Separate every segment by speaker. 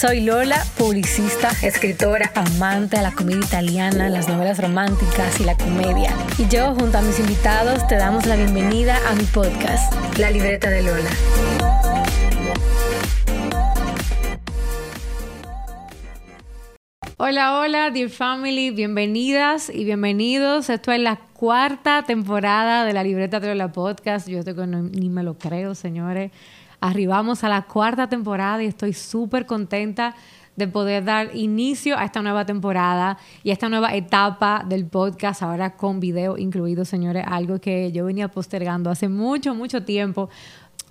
Speaker 1: Soy Lola, publicista, escritora, amante de la comedia italiana, las novelas románticas y la comedia. Y yo, junto a mis invitados, te damos la bienvenida a mi podcast, La Libreta de Lola.
Speaker 2: Hola, hola, dear family, bienvenidas y bienvenidos. Esto es la cuarta temporada de la Libreta de Lola Podcast. Yo estoy con, ni me lo creo, señores. Arribamos a la cuarta temporada y estoy súper contenta de poder dar inicio a esta nueva temporada y a esta nueva etapa del podcast, ahora con video incluido, señores, algo que yo venía postergando hace mucho, mucho tiempo.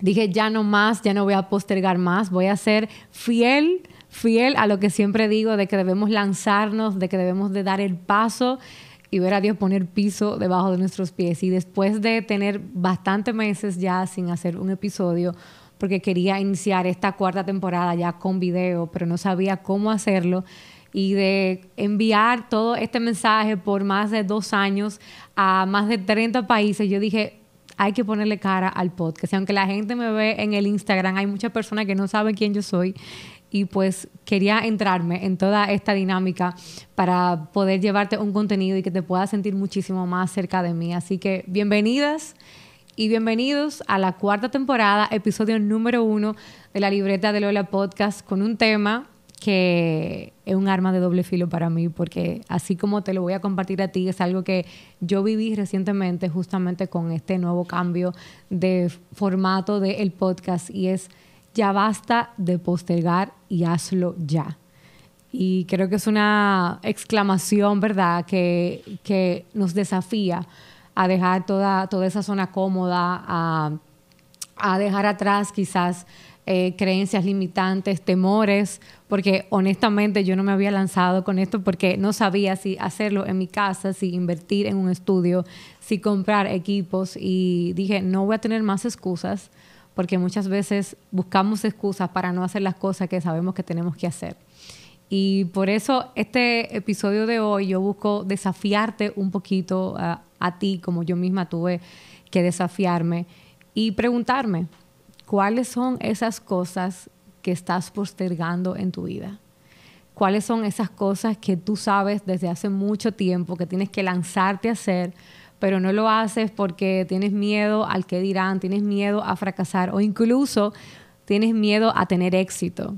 Speaker 2: Dije, ya no más, ya no voy a postergar más, voy a ser fiel, fiel a lo que siempre digo, de que debemos lanzarnos, de que debemos de dar el paso y ver a Dios poner piso debajo de nuestros pies. Y después de tener bastantes meses ya sin hacer un episodio, porque quería iniciar esta cuarta temporada ya con video, pero no sabía cómo hacerlo. Y de enviar todo este mensaje por más de dos años a más de 30 países, yo dije, hay que ponerle cara al podcast. Y aunque la gente me ve en el Instagram, hay muchas personas que no saben quién yo soy. Y pues quería entrarme en toda esta dinámica para poder llevarte un contenido y que te puedas sentir muchísimo más cerca de mí. Así que bienvenidas y bienvenidos a la cuarta temporada, episodio número uno de la libreta de Lola Podcast con un tema que es un arma de doble filo para mí, porque así como te lo voy a compartir a ti, es algo que yo viví recientemente justamente con este nuevo cambio de formato del podcast y es ya basta de postergar y hazlo ya. Y creo que es una exclamación, ¿verdad?, que, que nos desafía a dejar toda, toda esa zona cómoda, a, dejar atrás quizás eh, creencias limitantes, temores, porque honestamente yo no me había lanzado con esto porque no sabía si hacerlo en mi casa, si invertir en un estudio, si comprar equipos y dije, no voy a tener más excusas porque muchas veces buscamos excusas para no hacer las cosas que sabemos que tenemos que hacer. Y por eso este episodio de hoy yo busco desafiarte un poquito a, ti, como yo misma tuve que desafiarme y preguntarme, ¿cuáles son esas cosas que estás postergando en tu vida? ¿Cuáles son esas cosas que tú sabes desde hace mucho tiempo que tienes que lanzarte a hacer, pero no lo haces porque tienes miedo al que dirán, tienes miedo a fracasar o incluso tienes miedo a tener éxito?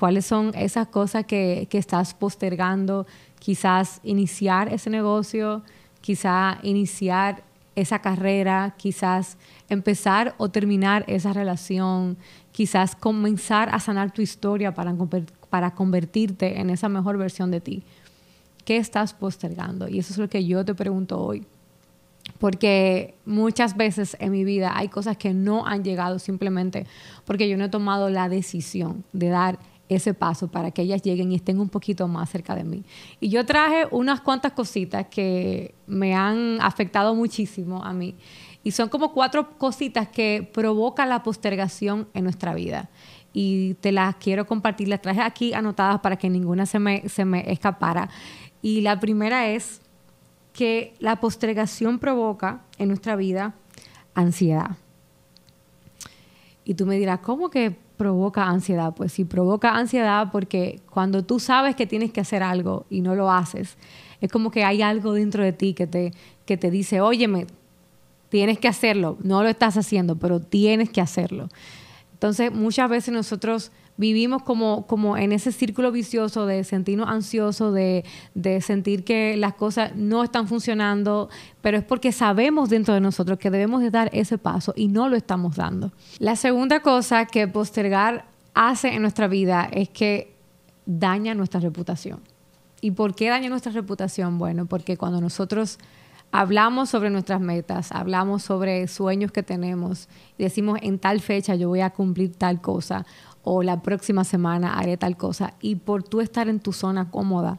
Speaker 2: ¿Cuáles son esas cosas que, que estás postergando? Quizás iniciar ese negocio, quizá iniciar esa carrera, quizás empezar o terminar esa relación, quizás comenzar a sanar tu historia para, para convertirte en esa mejor versión de ti. ¿Qué estás postergando? Y eso es lo que yo te pregunto hoy. Porque muchas veces en mi vida hay cosas que no han llegado simplemente porque yo no he tomado la decisión de dar ese paso para que ellas lleguen y estén un poquito más cerca de mí. Y yo traje unas cuantas cositas que me han afectado muchísimo a mí. Y son como cuatro cositas que provocan la postergación en nuestra vida. Y te las quiero compartir, las traje aquí anotadas para que ninguna se me, se me escapara. Y la primera es que la postergación provoca en nuestra vida ansiedad. Y tú me dirás, ¿cómo que provoca ansiedad? Pues sí, provoca ansiedad porque cuando tú sabes que tienes que hacer algo y no lo haces, es como que hay algo dentro de ti que te, que te dice, óyeme, tienes que hacerlo, no lo estás haciendo, pero tienes que hacerlo. Entonces, muchas veces nosotros vivimos como, como en ese círculo vicioso de sentirnos ansiosos, de, de, sentir que las cosas no están funcionando, pero es porque sabemos dentro de nosotros que debemos de dar ese paso y no lo estamos dando. La segunda cosa que postergar hace en nuestra vida es que daña nuestra reputación. ¿Y por qué daña nuestra reputación? Bueno, porque cuando nosotros hablamos sobre nuestras metas, hablamos sobre sueños que tenemos y decimos en tal fecha yo voy a cumplir tal cosa o la próxima semana haré tal cosa. Y por tú estar en tu zona cómoda,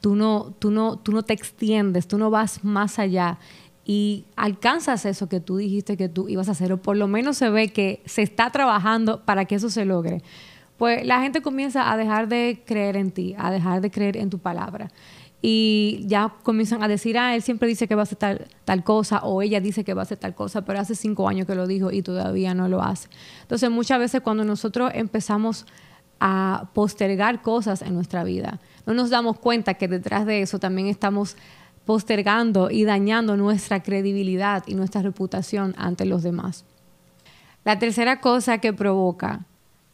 Speaker 2: tú no, tú no, tú no te extiendes, tú no vas más allá y alcanzas eso que tú dijiste que tú ibas a hacer, o por lo menos se ve que se está trabajando para que eso se logre, pues la gente comienza a dejar de creer en ti, a dejar de creer en tu palabra. Y ya comienzan a decir, ah, él siempre dice que va a hacer tal, cosa, o ella dice que va a hacer tal cosa, pero hace cinco años que lo dijo y todavía no lo hace. Entonces, muchas veces cuando nosotros empezamos a postergar cosas en nuestra vida, no nos damos cuenta que detrás de eso también estamos postergando y dañando nuestra credibilidad y nuestra reputación ante los demás. La tercera cosa que provoca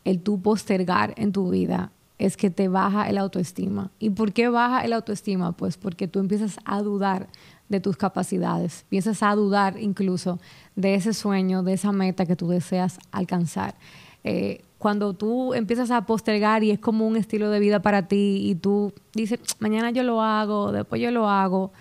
Speaker 2: el tú postergar en tu vida es que te baja el autoestima. ¿Y por qué baja el autoestima? Pues porque tú empiezas a dudar de tus capacidades, empiezas a dudar incluso de ese sueño, de esa meta que tú deseas alcanzar. Eh, cuando tú empiezas a postergar y es como un estilo de vida para ti y tú dices, mañana yo lo hago, después yo lo hago,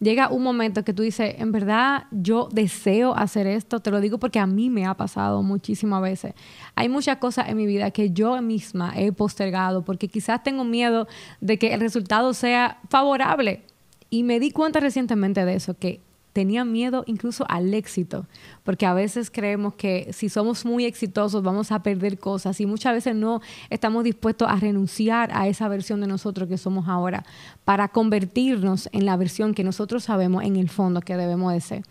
Speaker 2: llega un momento que tú dices, en verdad yo deseo hacer esto, te lo digo porque a mí me ha pasado muchísimas veces. Hay muchas cosas en mi vida que yo misma he postergado porque quizás tengo miedo de que el resultado sea favorable. Y me di cuenta recientemente de eso, que tenía miedo incluso al éxito, porque a veces creemos que si somos muy exitosos vamos a perder cosas y muchas veces no estamos dispuestos a renunciar a esa versión de nosotros que somos ahora para convertirnos en la versión que nosotros sabemos en el fondo que debemos de ser.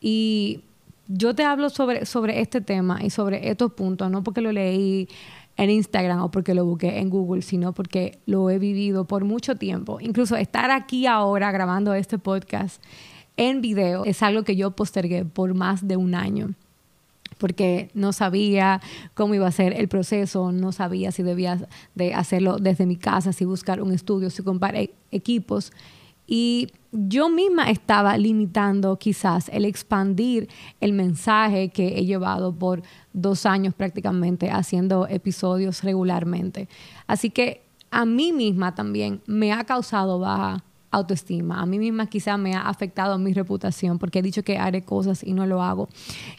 Speaker 2: Y yo te hablo sobre, sobre este tema y sobre estos puntos, no porque lo leí en Instagram o porque lo busqué en Google, sino porque lo he vivido por mucho tiempo. Incluso estar aquí ahora grabando este podcast en video es algo que yo postergué por más de un año porque no sabía cómo iba a ser el proceso, no sabía si debía de hacerlo desde mi casa, si buscar un estudio, si comprar e-, equipos. Y yo misma estaba limitando quizás el expandir el mensaje que he llevado por dos años prácticamente haciendo episodios regularmente. Así que a mí misma también me ha causado baja autoestima. A mí misma quizá me ha afectado mi reputación porque he dicho que haré cosas y no lo hago.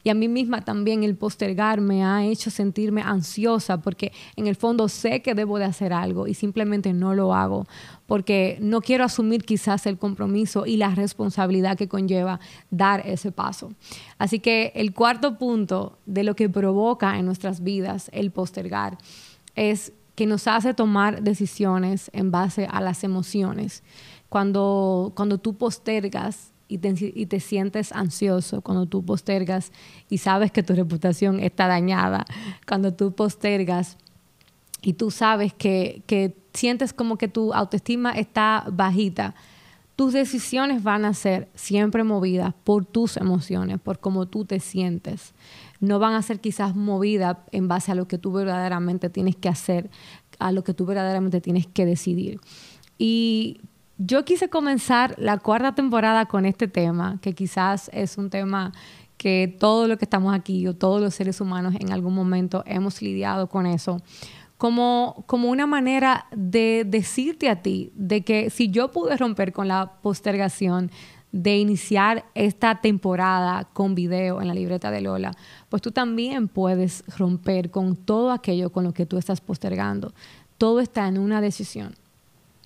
Speaker 2: Y a mí misma también el postergar me ha hecho sentirme ansiosa porque en el fondo sé que debo de hacer algo y simplemente no lo hago porque no quiero asumir quizás el compromiso y la responsabilidad que conlleva dar ese paso. Así que el cuarto punto de lo que provoca en nuestras vidas el postergar es que nos hace tomar decisiones en base a las emociones cuando, cuando tú postergas y te, y te, sientes ansioso, cuando tú postergas y sabes que tu reputación está dañada, cuando tú postergas y tú sabes que, que sientes como que tu autoestima está bajita, tus decisiones van a ser siempre movidas por tus emociones, por cómo tú te sientes. No van a ser quizás movidas en base a lo que tú verdaderamente tienes que hacer, a lo que tú verdaderamente tienes que decidir. Y yo quise comenzar la cuarta temporada con este tema, que quizás es un tema que todos los que estamos aquí o todos los seres humanos en algún momento hemos lidiado con eso, como, como una manera de decirte a ti de que si yo pude romper con la postergación de iniciar esta temporada con video en la libreta de Lola, pues tú también puedes romper con todo aquello con lo que tú estás postergando. Todo está en una decisión.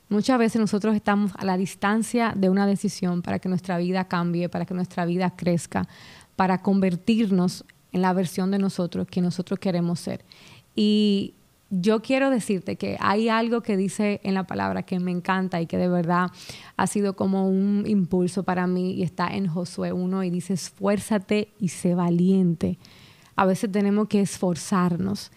Speaker 2: Muchas veces nosotros estamos a la distancia de una decisión para que nuestra vida cambie, para que nuestra vida crezca, para convertirnos en la versión de nosotros que nosotros queremos ser. Y yo quiero decirte que hay algo que dice en la palabra que me encanta y que de verdad ha sido como un impulso para mí y está en Josué 1 y dice, esfuérzate y sé valiente. A veces tenemos que esforzarnos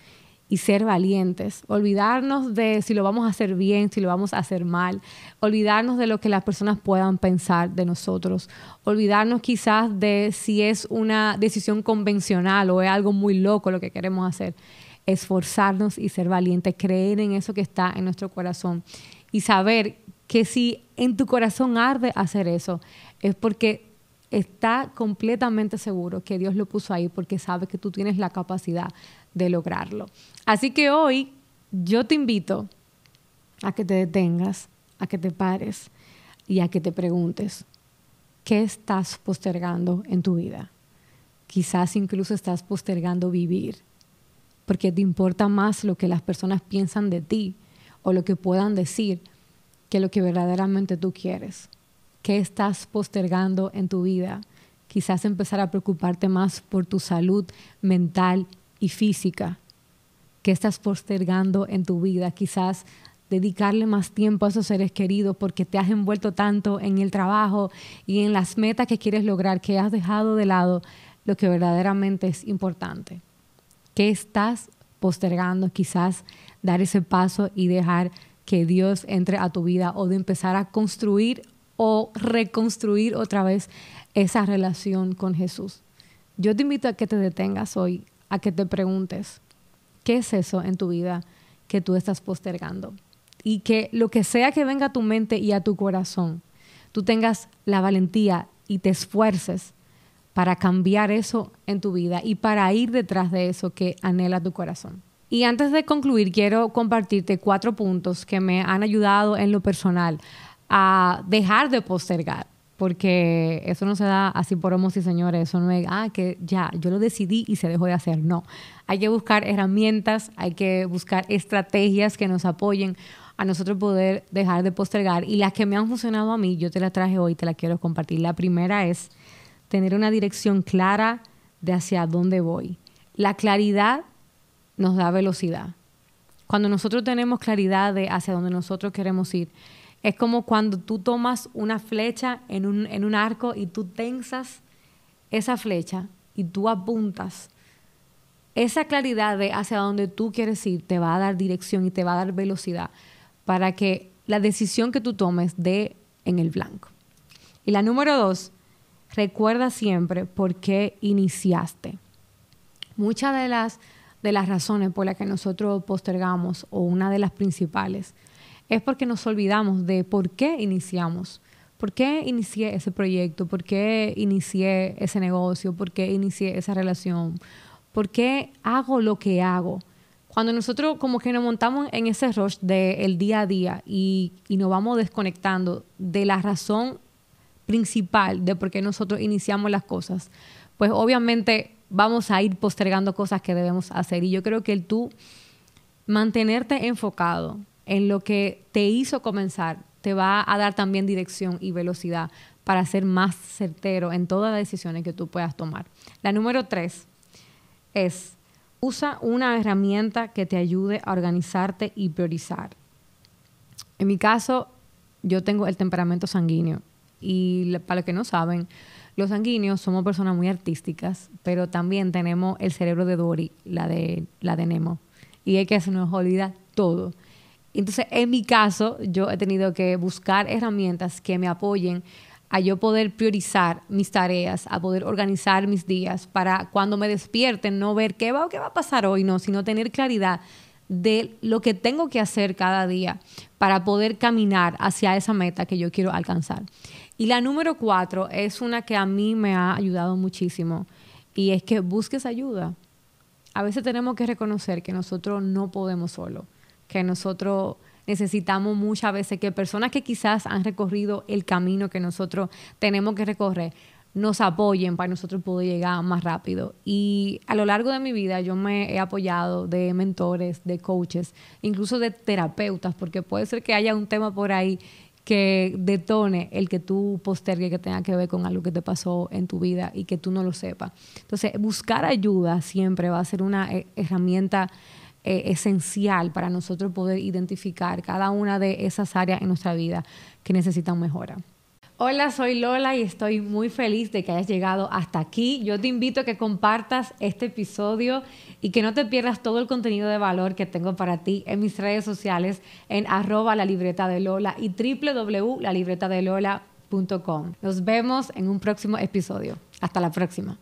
Speaker 2: y ser valientes, olvidarnos de si lo vamos a hacer bien, si lo vamos a hacer mal, olvidarnos de lo que las personas puedan pensar de nosotros, olvidarnos quizás de si es una decisión convencional o es algo muy loco lo que queremos hacer, esforzarnos y ser valientes, creer en eso que está en nuestro corazón. Y saber que si en tu corazón arde hacer eso, es porque está completamente seguro que Dios lo puso ahí porque sabe que tú tienes la capacidad de lograrlo. Así que hoy yo te invito a que te detengas, a que te pares y a que te preguntes, ¿qué estás postergando en tu vida? Quizás incluso estás postergando vivir, porque te importa más lo que las personas piensan de ti o lo que puedan decir que lo que verdaderamente tú quieres. ¿Qué estás postergando en tu vida? Quizás empezar a preocuparte más por tu salud mental y física. ¿Qué estás postergando en tu vida? Quizás dedicarle más tiempo a esos seres queridos porque te has envuelto tanto en el trabajo y en las metas que quieres lograr que has dejado de lado lo que verdaderamente es importante. ¿Qué estás postergando? Quizás dar ese paso y dejar que Dios entre a tu vida o de empezar a construir o reconstruir otra vez esa relación con Jesús. Yo te invito a que te detengas hoy, a que te preguntes, ¿qué es eso en tu vida que tú estás postergando? Y que lo que sea que venga a tu mente y a tu corazón, tú tengas la valentía y te esfuerces para cambiar eso en tu vida y para ir detrás de eso que anhela tu corazón. Y antes de concluir, quiero compartirte cuatro puntos que me han ayudado en lo personal a dejar de postergar, porque eso no se da así por homos y señores, eso no es, ah, que ya, yo lo decidí y se dejó de hacer, no. Hay que buscar herramientas, hay que buscar estrategias que nos apoyen a nosotros poder dejar de postergar y las que me han funcionado a mí, yo te las traje hoy, te las quiero compartir. La primera es tener una dirección clara de hacia dónde voy. La claridad nos da velocidad. Cuando nosotros tenemos claridad de hacia dónde nosotros queremos ir, es como cuando tú tomas una flecha en un, en un arco y tú tensas esa flecha y tú apuntas. Esa claridad de hacia dónde tú quieres ir te va a dar dirección y te va a dar velocidad para que la decisión que tú tomes dé en el blanco. Y la número dos, recuerda siempre por qué iniciaste. Muchas de las, de las razones por las que nosotros postergamos, o una de las principales, es porque nos olvidamos de por qué iniciamos. ¿Por qué inicié ese proyecto? ¿Por qué inicié ese negocio? ¿Por qué inicié esa relación? ¿Por qué hago lo que hago? Cuando nosotros como que nos montamos en ese rush del día a día y, y nos vamos desconectando de la razón principal de por qué nosotros iniciamos las cosas, pues obviamente vamos a ir postergando cosas que debemos hacer. Y yo creo que el tú mantenerte enfocado, en lo que te hizo comenzar, te va a dar también dirección y velocidad para ser más certero en todas las decisiones que tú puedas tomar. La número tres es, usa una herramienta que te ayude a organizarte y priorizar. En mi caso, yo tengo el temperamento sanguíneo y para los que no saben, los sanguíneos somos personas muy artísticas, pero también tenemos el cerebro de Dory, la de, la Nemo. Y es que se nos olvida todo. Entonces, en mi caso, yo he tenido que buscar herramientas que me apoyen a yo poder priorizar mis tareas, a poder organizar mis días para cuando me despierten no ver qué va o qué va a pasar hoy, no, sino tener claridad de lo que tengo que hacer cada día para poder caminar hacia esa meta que yo quiero alcanzar. Y la número cuatro es una que a mí me ha ayudado muchísimo y es que busques ayuda. A veces tenemos que reconocer que nosotros no podemos solo que nosotros necesitamos muchas veces que personas que quizás han recorrido el camino que nosotros tenemos que recorrer nos apoyen para nosotros poder llegar más rápido. Y a lo largo de mi vida yo me he apoyado de mentores, de coaches, incluso de terapeutas, porque puede ser que haya un tema por ahí que detone el que tú postergues que tenga que ver con algo que te pasó en tu vida y que tú no lo sepas. Entonces, buscar ayuda siempre va a ser una eh, herramienta eh, esencial para nosotros poder identificar cada una de esas áreas en nuestra vida que necesitan mejora. Hola, soy Lola y estoy muy feliz de que hayas llegado hasta aquí. Yo te invito a que compartas este episodio y que no te pierdas todo el contenido de valor que tengo para ti en mis redes sociales en arroba la libreta de Lola y www.lalibretadelola.com. Nos vemos en un próximo episodio. Hasta la próxima.